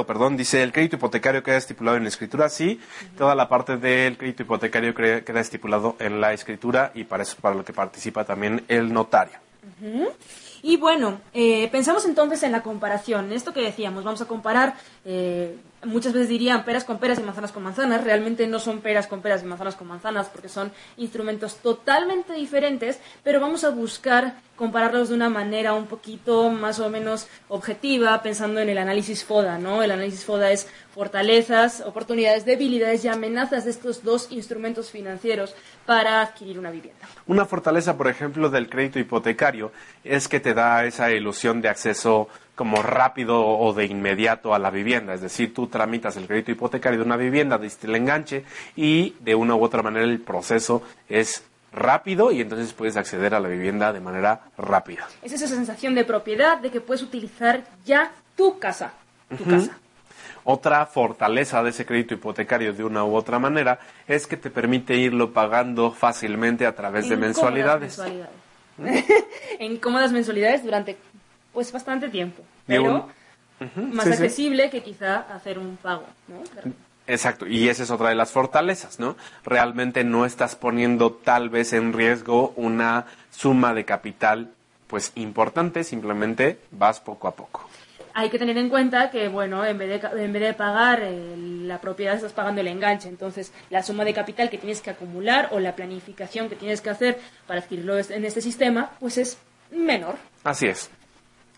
Perdón, dice, ¿el crédito hipotecario queda estipulado en la escritura? Sí, toda la parte del crédito hipotecario queda estipulado en la escritura y para eso para lo que participa también el notario. Y bueno, eh, pensamos entonces en la comparación. Esto que decíamos, vamos a comparar, eh, muchas veces dirían peras con peras y manzanas con manzanas. Realmente no son peras con peras y manzanas con manzanas porque son instrumentos totalmente diferentes, pero vamos a buscar compararlos de una manera un poquito más o menos objetiva, pensando en el análisis FODA, ¿no? El análisis FODA es fortalezas, oportunidades, debilidades y amenazas de estos dos instrumentos financieros para adquirir una vivienda. Una fortaleza, por ejemplo, del crédito hipotecario es que te da esa ilusión de acceso como rápido o de inmediato a la vivienda. Es decir, tú tramitas el crédito hipotecario de una vivienda, diste el enganche y de una u otra manera el proceso es rápido y entonces puedes acceder a la vivienda de manera rápida. Es esa sensación de propiedad, de que puedes utilizar ya tu casa. Tu casa. Otra fortaleza de ese crédito hipotecario de una u otra manera es que te permite irlo pagando fácilmente a través de En mensualidades. mensualidades. en cómodas mensualidades durante pues bastante tiempo. Pero más sí, sí. accesible que quizá hacer un pago. ¿no? Exacto, y esa es otra de las fortalezas, ¿no? Realmente no estás poniendo tal vez en riesgo una suma de capital pues importante, simplemente vas poco a poco. Hay que tener en cuenta que, bueno, en vez de, en vez de pagar eh, la propiedad, estás pagando el enganche. Entonces, la suma de capital que tienes que acumular o la planificación que tienes que hacer para adquirirlo en este sistema, pues es menor. Así es.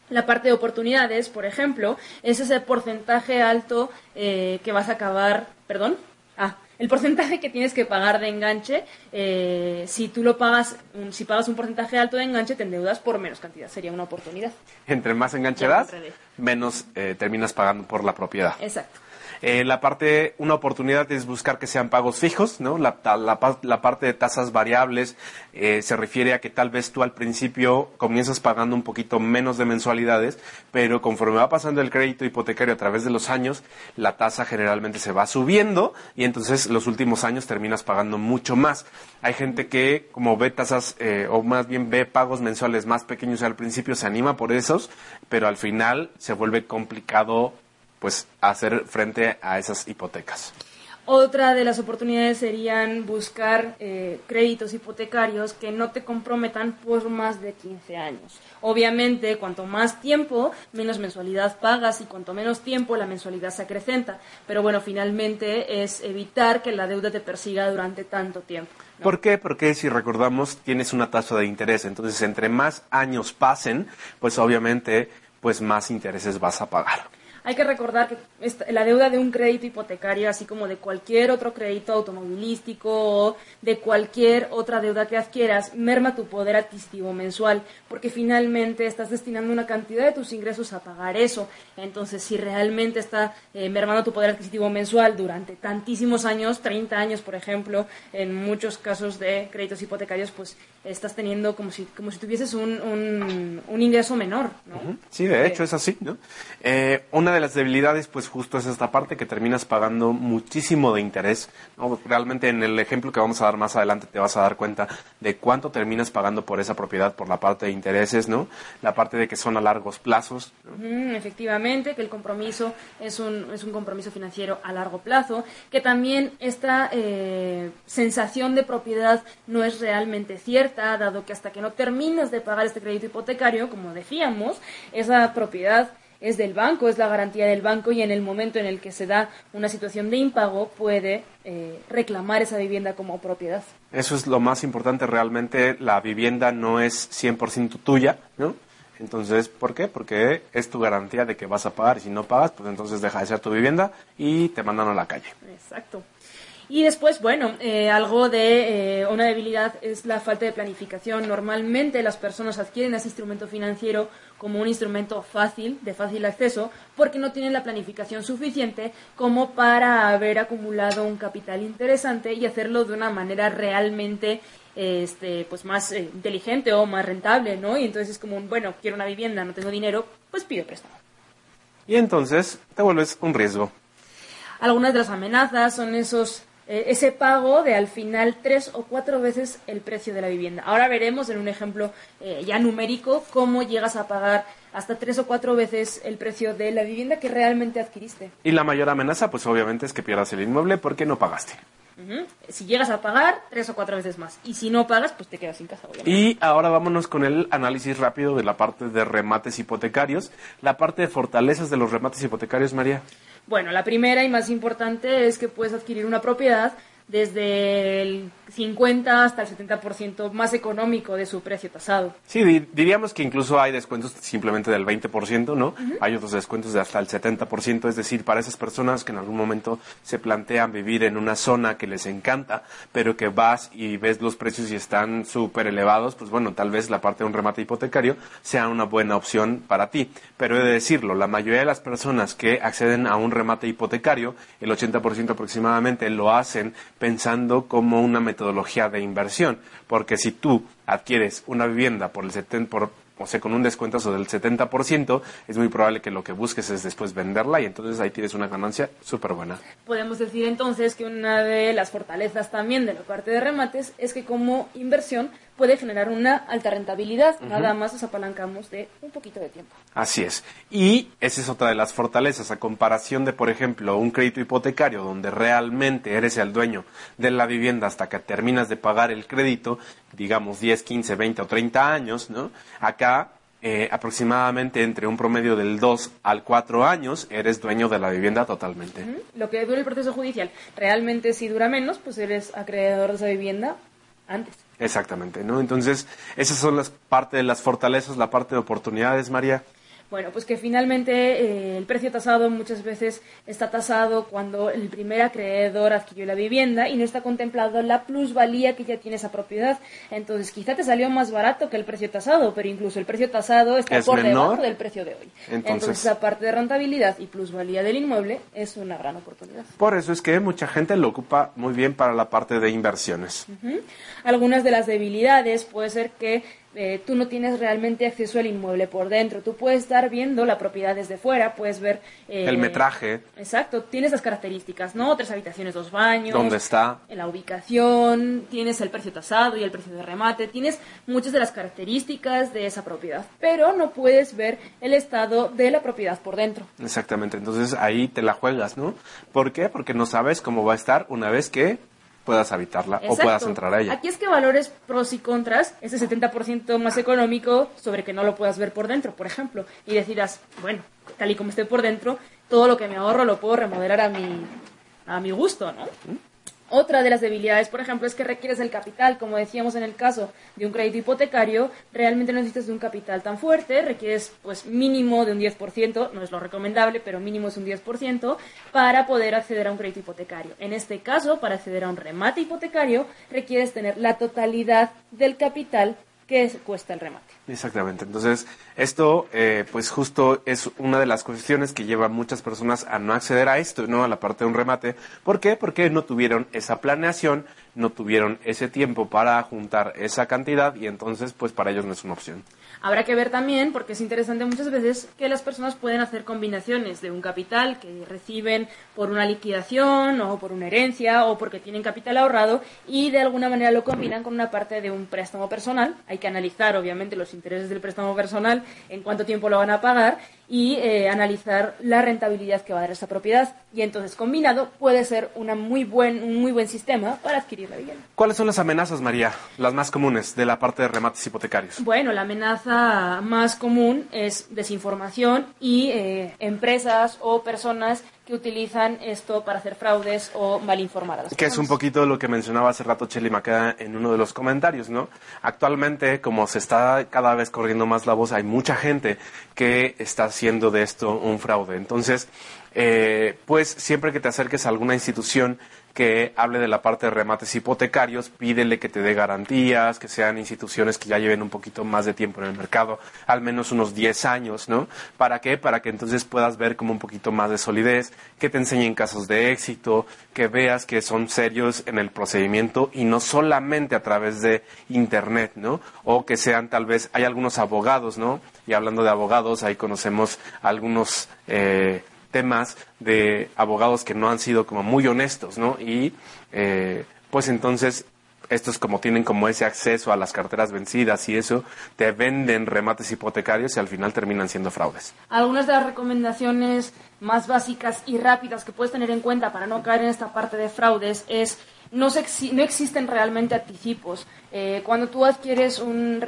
La parte de oportunidades, por ejemplo, es ese porcentaje alto eh, que vas a acabar, perdón, ah, el porcentaje que tienes que pagar de enganche, eh, si tú lo pagas, un- si pagas un porcentaje alto de enganche, te endeudas por menos cantidad, sería una oportunidad. Entre más enganche das, menos eh, terminas pagando por la propiedad. Exacto. Eh, la parte, una oportunidad es buscar que sean pagos fijos, ¿no? La, la la parte de tasas variables eh, se refiere a que tal vez tú al principio comienzas pagando un poquito menos de mensualidades, pero conforme va pasando el crédito hipotecario a través de los años, la tasa generalmente se va subiendo y entonces los últimos años terminas pagando mucho más. Hay gente que como ve tasas eh, o más bien ve pagos mensuales más pequeños al principio se anima por esos, pero al final se vuelve complicado pues hacer frente a esas hipotecas. Otra de las oportunidades serían buscar eh, créditos hipotecarios que no te comprometan por más de 15 años. Obviamente, cuanto más tiempo, menos mensualidad pagas y cuanto menos tiempo, la mensualidad se acrecenta. Pero bueno, finalmente es evitar que la deuda te persiga durante tanto tiempo. ¿no? ¿Por qué? Porque si recordamos, tienes una tasa de interés. Entonces, entre más años pasen, pues obviamente, pues más intereses vas a pagar. Hay que recordar que la deuda de un crédito hipotecario, así como de cualquier otro crédito automovilístico o de cualquier otra deuda que adquieras, merma tu poder adquisitivo mensual, porque finalmente estás destinando una cantidad de tus ingresos a pagar eso. Entonces, si realmente está eh, mermando tu poder adquisitivo mensual durante tantísimos años, 30 años, por ejemplo, en muchos casos de créditos hipotecarios, pues estás teniendo como si, como si tuvieses un, un, un ingreso menor, ¿no? Sí, de hecho es así, ¿no? Eh, una de las debilidades, pues justo es esta parte que terminas pagando muchísimo de interés. ¿no? Realmente en el ejemplo que vamos a dar más adelante te vas a dar cuenta de cuánto terminas pagando por esa propiedad por la parte de intereses, ¿no? La parte de que son a largos plazos. efectivamente, que el compromiso es un, es un compromiso financiero a largo plazo, que también esta eh, sensación de propiedad no es realmente cierta, dado que hasta que no terminas de pagar este crédito hipotecario, como decíamos, esa propiedad es del banco, es la garantía del banco y en el momento en el que se da una situación de impago puede eh, reclamar esa vivienda como propiedad. Eso es lo más importante realmente. La vivienda no es 100% tuya, ¿no? Entonces, ¿por qué? Porque es tu garantía de que vas a pagar y si no pagas, pues entonces deja de ser tu vivienda y te mandan a la calle. Exacto. Y después, bueno, eh, algo de eh, una debilidad es la falta de planificación. Normalmente las personas adquieren ese instrumento financiero como un instrumento fácil, de fácil acceso, porque no tienen la planificación suficiente como para haber acumulado un capital interesante y hacerlo de una manera realmente este, pues más eh, inteligente o más rentable, ¿no? Y entonces es como, un, bueno, quiero una vivienda, no tengo dinero, pues pido préstamo. Y entonces te vuelves un riesgo. Algunas de las amenazas son esos eh, ese pago de al final tres o cuatro veces el precio de la vivienda. Ahora veremos en un ejemplo eh, ya numérico cómo llegas a pagar hasta tres o cuatro veces el precio de la vivienda que realmente adquiriste. Y la mayor amenaza, pues obviamente es que pierdas el inmueble porque no pagaste. Si llegas a pagar, tres o cuatro veces más. Y si no pagas, pues te quedas sin casa, obviamente. Y ahora vámonos con el análisis rápido de la parte de remates hipotecarios. La parte de fortalezas de los remates hipotecarios, María. Bueno, la primera y más importante es que puedes adquirir una propiedad desde el 50 hasta el 70% más económico de su precio tasado. Sí, di- diríamos que incluso hay descuentos simplemente del 20%, ¿no? Hay otros descuentos de hasta el 70%, es decir, para esas personas que en algún momento se plantean vivir en una zona que les encanta, pero que vas y ves los precios y están súper elevados, pues bueno, tal vez la parte de un remate hipotecario sea una buena opción para ti. Pero he de decirlo, la mayoría de las personas que acceden a un remate hipotecario, el 80% aproximadamente, lo hacen pensando como una metodología de inversión, porque si tú adquieres una vivienda por el 70 por o sea, con un descuento del 70%, es muy probable que lo que busques es después venderla y entonces ahí tienes una ganancia súper buena. Podemos decir entonces que una de las fortalezas también de la parte de remates es que como inversión puede generar una alta rentabilidad. Nada más nos apalancamos de un poquito de tiempo. Así es. Y esa es otra de las fortalezas, a comparación de, por ejemplo, un crédito hipotecario donde realmente eres el dueño de la vivienda hasta que terminas de pagar el crédito, digamos 10, 15, 20 o 30 años, ¿no? Acá eh, aproximadamente entre un promedio del 2 al 4 años eres dueño de la vivienda totalmente. Lo que dura el proceso judicial. Realmente si dura menos, pues eres acreedor de esa vivienda antes. Exactamente, ¿no? Entonces, esas son las parte de las fortalezas, la parte de oportunidades, María. Bueno, pues que finalmente eh, el precio tasado muchas veces está tasado cuando el primer acreedor adquirió la vivienda y no está contemplado la plusvalía que ya tiene esa propiedad. Entonces, quizá te salió más barato que el precio tasado, pero incluso el precio tasado está Es por menor. debajo del precio de hoy. Entonces- esa parte de rentabilidad y plusvalía del inmueble es una gran oportunidad. Por eso es que mucha gente lo ocupa muy bien para la parte de inversiones. Algunas de las debilidades puede ser que eh, tú no tienes realmente acceso al inmueble por dentro. Tú puedes estar viendo la propiedad desde fuera, puedes ver... eh, el metraje. Exacto, tienes las características, ¿no? Tres habitaciones, dos baños. ¿Dónde está? En la ubicación, tienes el precio tasado y el precio de remate, tienes muchas de las características de esa propiedad, pero no puedes ver el estado de la propiedad por dentro. Exactamente, entonces ahí te la juegas, ¿no? ¿Por qué? Porque no sabes cómo va a estar una vez que puedas habitarla o puedas entrar a ella. Aquí es que valores pros y contras, ese 70% más económico sobre que no lo puedas ver por dentro, por ejemplo, y decidas, bueno, tal y como esté por dentro, todo lo que me ahorro lo puedo remodelar a mi, a mi gusto, ¿no? Otra de las debilidades, por ejemplo, es que requieres el capital. Como decíamos en el caso de un crédito hipotecario, realmente no necesitas de un capital tan fuerte, requieres pues mínimo de un 10%, no es lo recomendable, pero mínimo es un 10%, para poder acceder a un crédito hipotecario. En este caso, para acceder a un remate hipotecario, requieres tener la totalidad del capital que cuesta el remate. Exactamente. Entonces, esto, eh, pues justo es una de las cuestiones que lleva a muchas personas a no acceder a esto, ¿no? A la parte de un remate. ¿Por qué? Porque no tuvieron esa planeación, no tuvieron ese tiempo para juntar esa cantidad y entonces, pues para ellos no es una opción. Habrá que ver también, porque es interesante muchas veces, que las personas pueden hacer combinaciones de un capital que reciben por una liquidación o por una herencia o porque tienen capital ahorrado y de alguna manera lo combinan con una parte de un préstamo personal. Hay que analizar, obviamente, los intereses del préstamo personal, en cuánto tiempo lo van a pagar y eh, analizar la rentabilidad que va a dar esa propiedad. Y entonces, combinado, puede ser una muy buen, un muy buen sistema para adquirir la vivienda. ¿Cuáles son las amenazas, María, las más comunes de la parte de remates hipotecarios? Bueno, la amenaza más común es desinformación y eh, empresas o personas que utilizan esto para hacer fraudes o mal informar a las Que es un poquito lo que mencionaba hace rato Cheli Maqueda en uno de los comentarios, ¿no? Actualmente, como se está cada vez corriendo más la voz, hay mucha gente que está haciendo de esto un fraude. Entonces, eh, pues siempre que te acerques a alguna institución que hable de la parte de remates hipotecarios, pídele que te dé garantías, que sean instituciones que ya lleven un poquito más de tiempo en el mercado, al menos unos 10 años, ¿no? ¿Para qué? Para que entonces puedas ver como un poquito más de solidez, que te enseñen casos de éxito, que veas que son serios en el procedimiento y no solamente a través de internet, ¿no? O que sean tal vez, hay algunos abogados, ¿no? Y hablando de abogados, ahí conocemos algunos... Eh, temas de abogados que no han sido como muy honestos, ¿no? Y eh, pues entonces estos como tienen como ese acceso a las carteras vencidas y eso, te venden remates hipotecarios y al final terminan siendo fraudes. Algunas de las recomendaciones más básicas y rápidas que puedes tener en cuenta para no caer en esta parte de fraudes es no, no existen realmente anticipos. Eh, cuando tú adquieres un,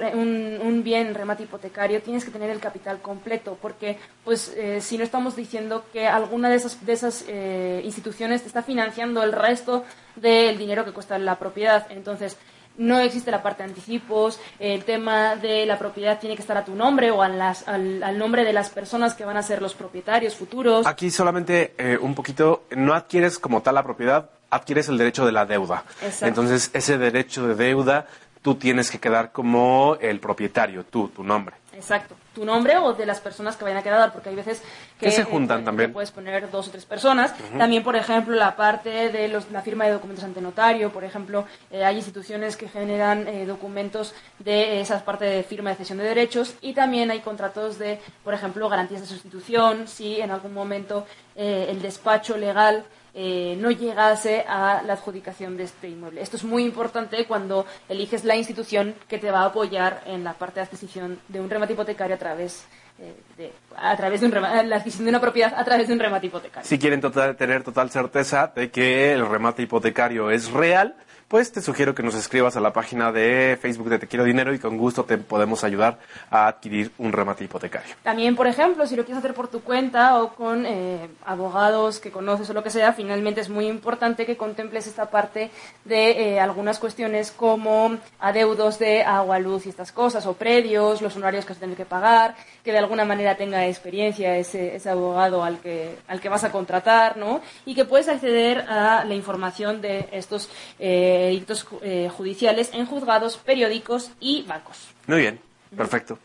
un, bien remate hipotecario, tienes que tener el capital completo, porque pues eh, si no estamos diciendo que alguna de esas, de esas eh, instituciones te está financiando el resto del dinero que cuesta la propiedad. Entonces, no existe la parte de anticipos, el tema de la propiedad tiene que estar a tu nombre o al, al, nombre de las personas que van a ser los propietarios futuros. Aquí solamente un poquito, no adquieres como tal la propiedad, adquieres el derecho de la deuda. Entonces, ese derecho de deuda tú tienes que quedar como el propietario, tú, tu nombre. Exacto, tu nombre o de las personas que vayan a quedar, porque hay veces que, se juntan también. puedes poner dos o tres personas. También, por ejemplo, la parte de los, la firma de documentos ante notario, por ejemplo, eh, hay instituciones que generan eh, documentos de esa parte de firma de cesión de derechos y también hay contratos de, por ejemplo, garantías de sustitución, si en algún momento eh, el despacho legal eh, no llegase a la adjudicación de este inmueble. Esto es muy importante cuando eliges la institución que te va a apoyar en la parte de adquisición de un remate hipotecario a través eh, de, a través de la adquisición de una propiedad a través de un remate hipotecario. Si quieren tener total certeza de que el remate hipotecario es real, pues te sugiero que nos escribas a la página de Facebook de Te Quiero Dinero y con gusto te podemos ayudar a adquirir un remate hipotecario. También, por ejemplo, si lo quieres hacer por tu cuenta o con eh, abogados que conoces o lo que sea, finalmente es muy importante que contemples esta parte de eh, algunas cuestiones como adeudos de agua, luz y estas cosas, o predios, los honorarios que se tienen que pagar, que de alguna manera tenga experiencia ese, ese abogado al que, al que vas a contratar, ¿no? Y que puedes acceder a la información de estos eh, delitos eh, judiciales en juzgados, periódicos y bancos. Muy bien, perfecto.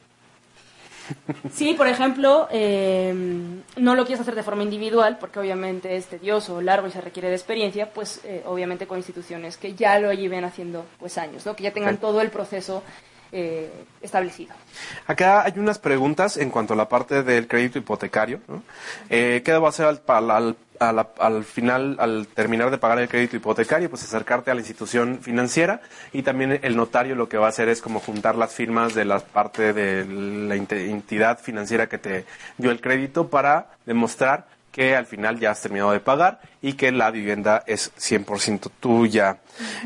Sí, por ejemplo, eh, no lo quieres hacer de forma individual, porque obviamente es tedioso, largo y se requiere de experiencia, pues eh, obviamente con instituciones que ya lo lleven haciendo pues años, ¿no? que ya tengan todo el proceso eh, establecido. Acá hay unas preguntas en cuanto a la parte del crédito hipotecario. ¿no? Eh, ¿Qué debo hacer al, al- final, al terminar de pagar el crédito hipotecario? Pues acercarte a la institución financiera y también el notario lo que va a hacer es como juntar las firmas de la parte de la entidad financiera que te dio el crédito para demostrar que al final ya has terminado de pagar y que la vivienda es 100% tuya.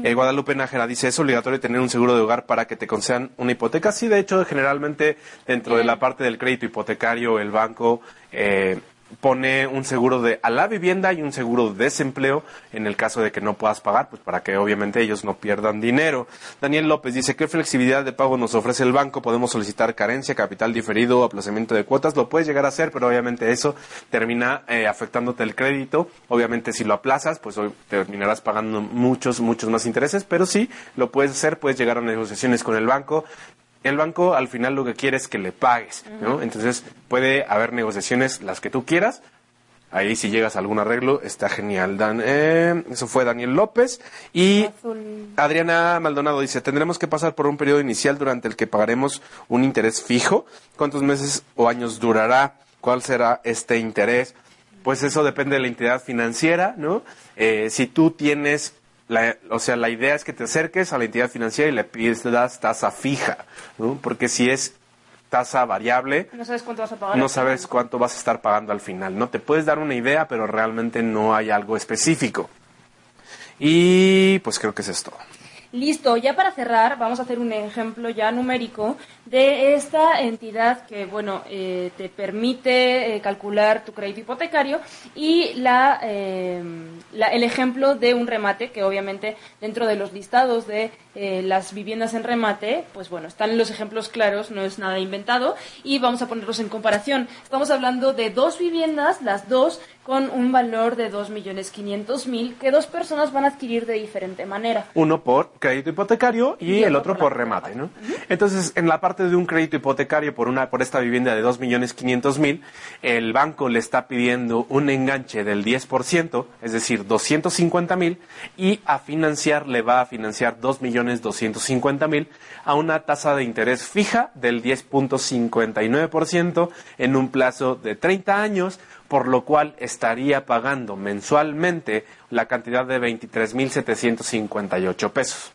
Eh, Guadalupe Nájera dice, ¿es obligatorio tener un seguro de hogar para que te concedan una hipoteca? Sí, de hecho, generalmente dentro de la parte del crédito hipotecario, el banco eh, pone un seguro de a la vivienda y un seguro de desempleo en el caso de que no puedas pagar, pues para que obviamente ellos no pierdan dinero. Daniel López dice, ¿qué flexibilidad de pago nos ofrece el banco? Podemos solicitar carencia, capital diferido, aplazamiento de cuotas, lo puedes llegar a hacer, pero obviamente eso termina eh, afectándote el crédito. Obviamente si lo aplazas, pues hoy terminarás pagando muchos, muchos más intereses, pero sí, lo puedes hacer, puedes llegar a negociaciones con el banco. El banco al final lo que quiere es que le pagues, ¿no? Entonces puede haber negociaciones las que tú quieras. Ahí si llegas a algún arreglo está genial. Dan, eh, eso fue Daniel López y Adriana Maldonado dice, tendremos que pasar por un periodo inicial durante el que pagaremos un interés fijo. ¿Cuántos meses o años durará? ¿Cuál será este interés? Pues eso depende de la entidad financiera, ¿no? Eh, si tú tienes, la, o sea, la idea es que te acerques a la entidad financiera y le pides tasa fija, ¿no? Porque si es tasa variable, No sabes cuánto vas a pagar. no sabes cuánto vas a estar pagando al final, ¿no? Te puedes dar una idea, pero realmente no hay algo específico. Y pues creo que es esto. Listo, ya para cerrar, vamos a hacer un ejemplo ya numérico de esta entidad que, bueno, eh, te permite eh, calcular tu crédito hipotecario y la, eh, la- el ejemplo de un remate, que obviamente dentro de los listados de eh, las viviendas en remate, pues bueno, están los ejemplos claros, no es nada inventado, y vamos a ponerlos en comparación. Estamos hablando de dos viviendas, las dos con un valor de 2.500.000 que dos personas van a adquirir de diferente manera. Uno por crédito hipotecario y, Y el otro por remate, ¿no? Entonces, en la parte de un crédito hipotecario por una por esta vivienda de 2.500.000, el banco le está pidiendo un enganche del 10%, es decir, 250.000 y a financiar le va a financiar 2.250.000 a una tasa de interés fija del 10.59% en un plazo de 30 años, por lo cual estaría pagando mensualmente la cantidad de 23.758 pesos.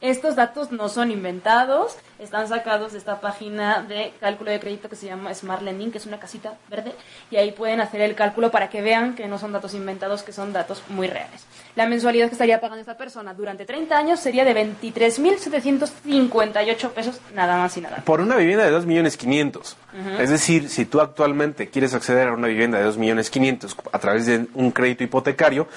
Estos datos no son inventados, están sacados de esta página de cálculo de crédito que se llama Smart Lending, que es una casita verde, y ahí pueden hacer el cálculo para que vean que no son datos inventados, que son datos muy reales. La mensualidad que estaría pagando esta persona durante 30 años sería de 23.758 pesos, nada más y nada. Por una vivienda de 2.500.000. Es decir, si tú actualmente quieres acceder a una vivienda de 2.500.000 a través de un crédito hipotecario,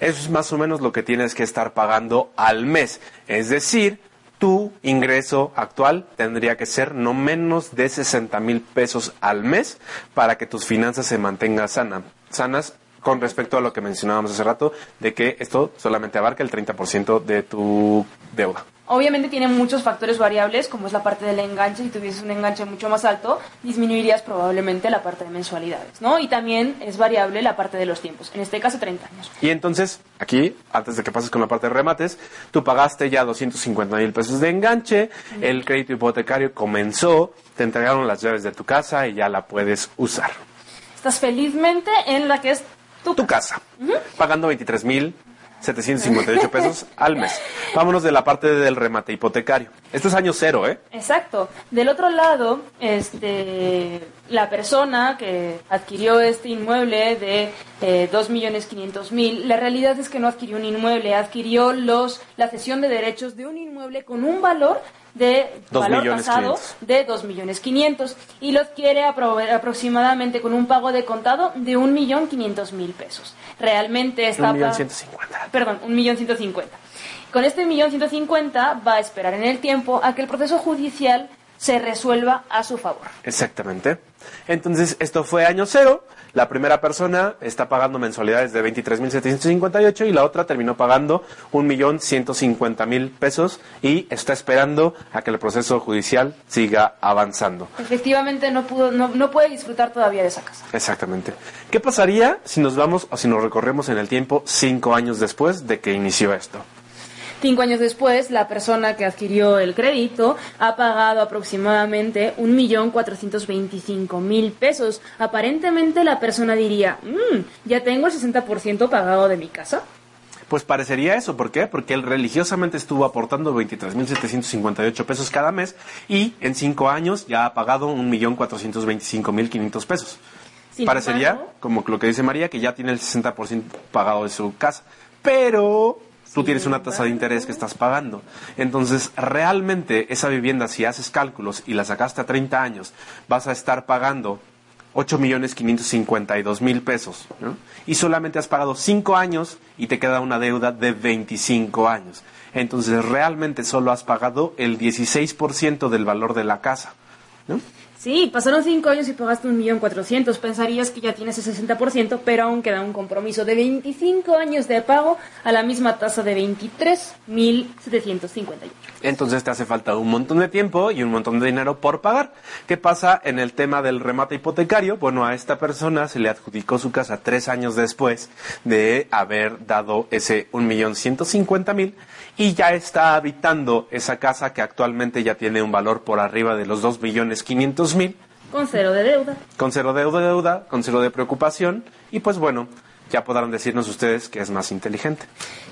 eso es más o menos lo que tienes que estar pagando al mes. Es decir, tu ingreso actual tendría que ser no menos de 60 mil pesos al mes para que tus finanzas se mantengan sana- sanas con respecto a lo que mencionábamos hace rato, de que esto solamente abarca el 30% de tu deuda. Obviamente tiene muchos factores variables, como es la parte del enganche. Si tuvieses un enganche mucho más alto, disminuirías probablemente la parte de mensualidades, ¿no? Y también es variable la parte de los tiempos. En este caso, 30 años. Y entonces, aquí, antes de que pases con la parte de remates, tú pagaste ya 250 mil pesos de enganche, el crédito hipotecario comenzó, te entregaron las llaves de tu casa y ya la puedes usar. Estás felizmente en la que es tu, Tu casa, pagando 23 mil 758 pesos al mes. Vámonos de la parte del remate hipotecario. Esto es año cero, ¿eh? Exacto. Del otro lado, este, la persona que adquirió este inmueble de eh, 2.500.000, la realidad es que no adquirió un inmueble, adquirió los, la cesión de derechos de un inmueble con un valor de Dos valor tasado quinientos. de 2.500.000 y lo adquiere apro- aproximadamente con un pago de contado de 1.500.000 pesos. Realmente está Un millón pa- ciento cincuenta. perdón, un millón ciento cincuenta. Con este millón ciento cincuenta va a esperar en el tiempo a que el proceso judicial se resuelva a su favor. Exactamente. Entonces, esto fue año cero. La primera persona está pagando mensualidades de 23.758 y la otra terminó pagando 1.150.000 pesos y está esperando a que el proceso judicial siga avanzando. Efectivamente no pudo, no, no puede disfrutar todavía de esa casa. Exactamente. ¿Qué pasaría si nos vamos o si nos recorremos en el tiempo cinco años después de que inició esto? Cinco años después, la persona que adquirió el crédito ha pagado aproximadamente 1.425.000 pesos. Aparentemente la persona diría, "Mm, ya tengo el 60% pagado de mi casa. Pues parecería eso, ¿por qué? Porque él religiosamente estuvo aportando 23.758 pesos cada mes y en cinco años ya ha pagado 1.425.500 pesos. Sin parecería, embargo- como lo que dice María, que ya tiene el 60% pagado de su casa. Pero tú tienes una tasa de interés que estás pagando. Entonces, realmente esa vivienda, si haces cálculos y la sacaste a 30 años, vas a estar pagando 8 millones 552 mil pesos. ¿no? Y solamente has pagado 5 años y te queda una deuda de 25 años. Entonces, realmente solo has pagado el 16% del valor de la casa. ¿no? Sí, pasaron cinco años y pagaste un millón cuatrocientos. Pensarías que ya tienes el 60%, pero aún queda un compromiso de 25 años de pago a la misma tasa de 23.758. Entonces te hace falta un montón de tiempo y un montón de dinero por pagar. ¿Qué pasa en el tema del remate hipotecario? Bueno, a esta persona se le adjudicó su casa tres años después de haber dado ese un millón ciento cincuenta mil y ya está habitando esa casa que actualmente ya tiene un valor por arriba de los dos millones quinientos mil Con cero de deuda. con cero deuda, deuda, con cero de preocupación y pues bueno, ya podrán decirnos ustedes que es más inteligente.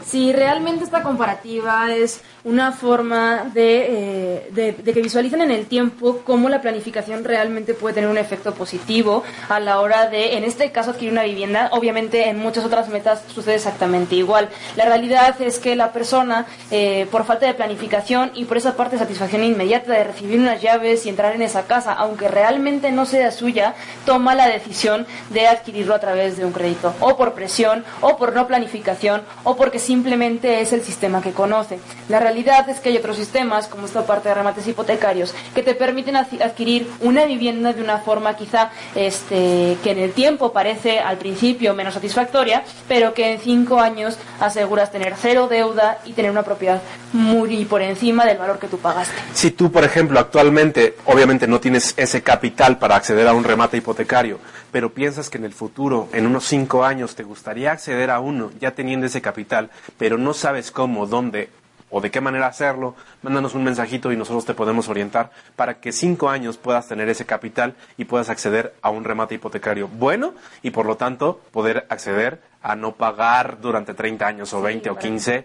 Si realmente esta comparativa es una forma de, eh, de- de que visualicen en el tiempo cómo la planificación realmente puede tener un efecto positivo a la hora de, en este caso, adquirir una vivienda. Obviamente, en muchas otras metas sucede exactamente igual. La realidad es que la persona, eh, por falta de planificación y por esa parte de satisfacción inmediata de recibir unas llaves y entrar en esa casa, aunque realmente no sea suya, toma la decisión de adquirirlo a través de un crédito, o por presión, o por no planificación, o porque simplemente es el sistema que conoce. La realidad es que hay otros sistemas, como esta parte de remates hipotecarios, que te permiten adqui- adquirir una vivienda de una forma quizá este, que en el tiempo parece al principio menos satisfactoria, pero que en cinco años aseguras tener cero deuda y tener una propiedad muy por encima del valor que tú pagaste. Si tú, por ejemplo, actualmente, obviamente no tienes ese capital para acceder a un remate hipotecario, pero piensas que en el futuro, en unos cinco años, te gustaría acceder a uno ya teniendo ese capital, pero no sabes cómo, dónde o de qué manera hacerlo, mándanos un mensajito y nosotros te podemos orientar para que cinco años puedas tener ese capital y puedas acceder a un remate hipotecario bueno y por lo tanto poder acceder a no pagar durante 30 años o 20 o para- 15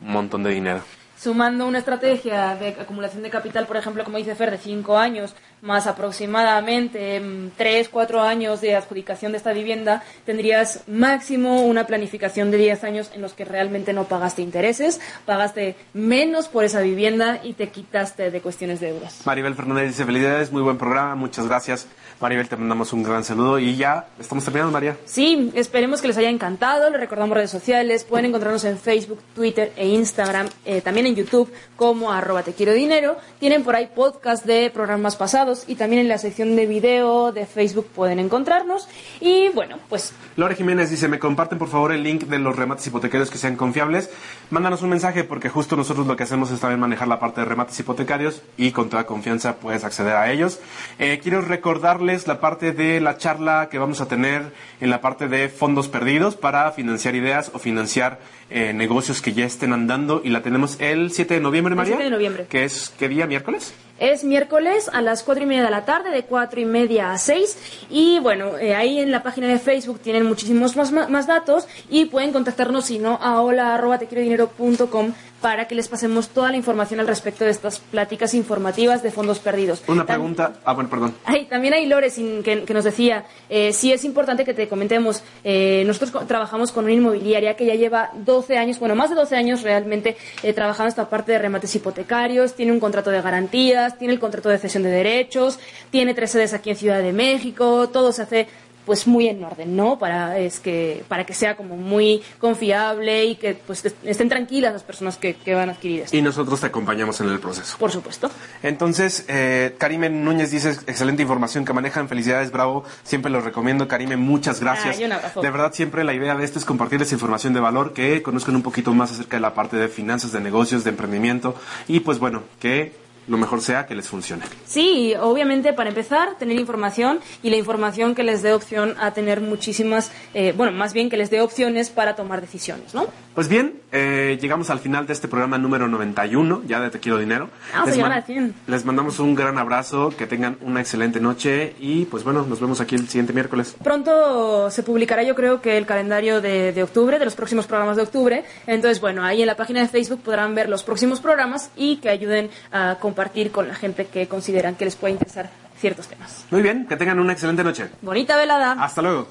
un montón de dinero. Sumando una estrategia de acumulación de capital, por ejemplo, como dice Fer, de cinco años, más aproximadamente mm, tres, cuatro años de adjudicación de esta vivienda, tendrías máximo una planificación de 10 años en los que realmente no pagaste intereses, pagaste menos por esa vivienda y te quitaste de cuestiones de deudas. Maribel Fernández dice felicidades, muy buen programa, muchas gracias. Maribel, te mandamos un gran saludo y ya estamos terminando, María. Sí, esperemos que les haya encantado. Les recordamos redes sociales. Pueden encontrarnos en Facebook, Twitter e Instagram. eh, también en YouTube como arroba te quiero dinero. Tienen por ahí podcast de programas pasados y también en la sección de video de Facebook pueden encontrarnos. Y bueno, pues Lore Jiménez dice, me comparten por favor el link de los remates hipotecarios que sean confiables. Mándanos un mensaje porque justo nosotros lo que hacemos es también manejar la parte de remates hipotecarios y con toda confianza puedes acceder a ellos. Eh, quiero recordarles la parte de la charla que vamos a tener en la parte de fondos perdidos para financiar ideas o financiar eh, negocios que ya estén andando y la tenemos el 7 de noviembre, El María. 7 de noviembre. Que es, ¿qué día? ¿Miércoles? Es miércoles a las cuatro y media de la tarde, de cuatro y media a seis. Y bueno, eh, ahí en la página de Facebook tienen muchísimos más, más datos y pueden contactarnos, si no, a hola arroba tequierodinero.com para que les pasemos toda la información al respecto de estas pláticas informativas de fondos perdidos. Una pregunta. Ah, bueno, perdón. Ay, también hay Lore sin- que, que nos decía, eh, sí es importante que te comentemos, eh, nosotros trabajamos con una inmobiliaria que ya lleva 12 años, bueno, más de 12 años realmente eh, trabajando esta parte de remates hipotecarios, tiene un contrato de garantías, tiene el contrato de cesión de derechos, tiene tres sedes aquí en Ciudad de México, todo se hace pues muy en orden, ¿no? Para es que para que sea como muy confiable y que pues est- estén tranquilas las personas que, que van a adquirir esto. Y nosotros te acompañamos en el proceso. Por supuesto. Entonces, eh, Karime Núñez dice, excelente información que manejan, felicidades, bravo, siempre lo recomiendo, Karime, muchas gracias. Un abrazo. De verdad, siempre la idea de esto es compartirles información de valor, que conozcan un poquito más acerca de la parte de finanzas, de negocios, de emprendimiento, y pues bueno, que lo mejor sea que les funcione. Sí, obviamente para empezar, tener información y la información que les dé opción a tener muchísimas, eh, bueno, más bien que les dé opciones para tomar decisiones, ¿no? Pues bien, eh, llegamos al final de este programa número 91, ya de Te Quiero Dinero. Vamos a les, man- al 100. les mandamos un gran abrazo, que tengan una excelente noche y pues bueno, nos vemos aquí el siguiente miércoles. Pronto se publicará, yo creo que el calendario de, de octubre, de los próximos programas de octubre. Entonces, bueno, ahí en la página de Facebook podrán ver los próximos programas y que ayuden a compartir con la gente que consideran que les puede interesar ciertos temas. Muy bien, que tengan una excelente noche. Bonita velada. Hasta luego.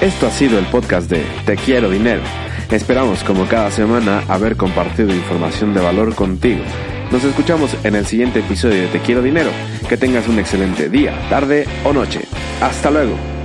Esto ha sido el podcast de Te Quiero Dinero. Esperamos, como cada semana, haber compartido información de valor contigo. Nos escuchamos en el siguiente episodio de Te Quiero Dinero. Que tengas un excelente día, tarde o noche. Hasta luego.